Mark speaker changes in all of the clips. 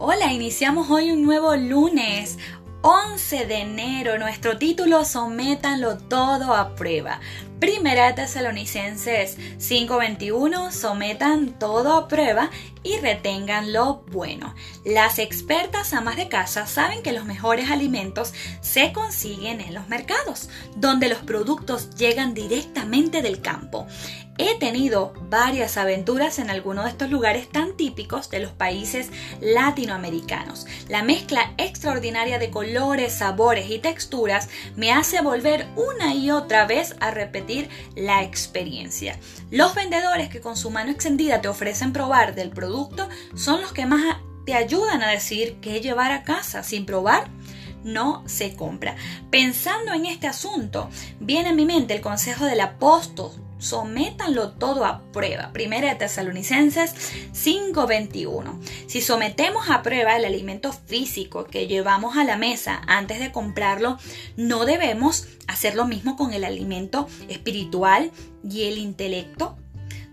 Speaker 1: Hola, iniciamos hoy un nuevo lunes. 11 de enero, nuestro título Sométanlo todo a prueba. Primera Tesalonicenses 5:21, sometan todo a prueba y retengan lo bueno. Las expertas amas de casa saben que los mejores alimentos se consiguen en los mercados, donde los productos llegan directamente del campo. He tenido varias aventuras en algunos de estos lugares tan típicos de los países latinoamericanos. La mezcla extraordinaria de colores, sabores y texturas me hace volver una y otra vez a repetir la experiencia. Los vendedores que con su mano extendida te ofrecen probar del producto son los que más te ayudan a decir qué llevar a casa. Sin probar, no se compra. Pensando en este asunto, viene a mi mente el consejo del apóstol sométanlo todo a prueba. Primera de Tesalonicenses 5:21. Si sometemos a prueba el alimento físico que llevamos a la mesa antes de comprarlo, no debemos hacer lo mismo con el alimento espiritual y el intelecto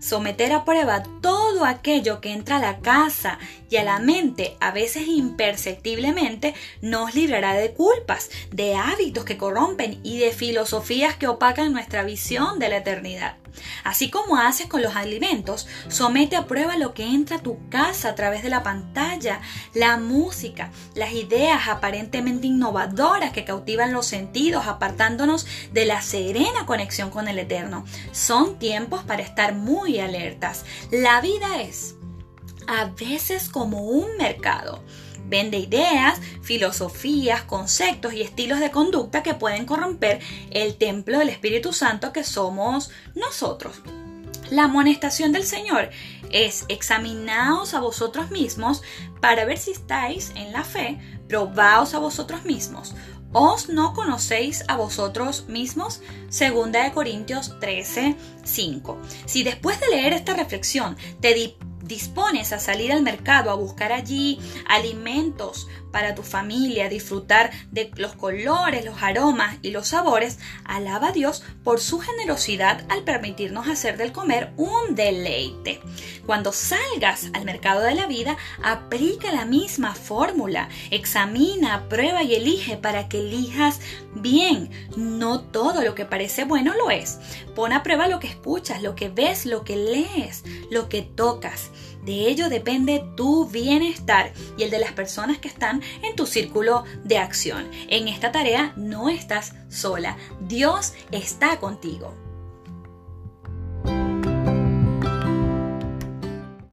Speaker 1: someter a prueba todo aquello que entra a la casa y a la mente, a veces imperceptiblemente, nos librará de culpas, de hábitos que corrompen y de filosofías que opacan nuestra visión de la eternidad. Así como haces con los alimentos, somete a prueba lo que entra a tu casa a través de la pantalla, la música, las ideas aparentemente innovadoras que cautivan los sentidos, apartándonos de la serena conexión con el Eterno. Son tiempos para estar muy alertas. La vida es a veces como un mercado Vende ideas, filosofías, conceptos y estilos de conducta que pueden corromper el templo del Espíritu Santo que somos nosotros. La amonestación del Señor es examinaos a vosotros mismos para ver si estáis en la fe, probaos a vosotros mismos. ¿Os no conocéis a vosotros mismos? Segunda de Corintios 13, 5. Si después de leer esta reflexión te dispones a salir al mercado a buscar allí alimentos para tu familia, disfrutar de los colores, los aromas y los sabores, alaba a Dios por su generosidad al permitirnos hacer del comer un deleite. Cuando salgas al mercado de la vida, aplica la misma fórmula, examina, prueba y elige para que elijas bien. No todo lo que parece bueno lo es. Pon a prueba lo que escuchas, lo que ves, lo que lees, lo que tocas. De ello depende tu bienestar y el de las personas que están en tu círculo de acción. En esta tarea no estás sola, Dios está contigo.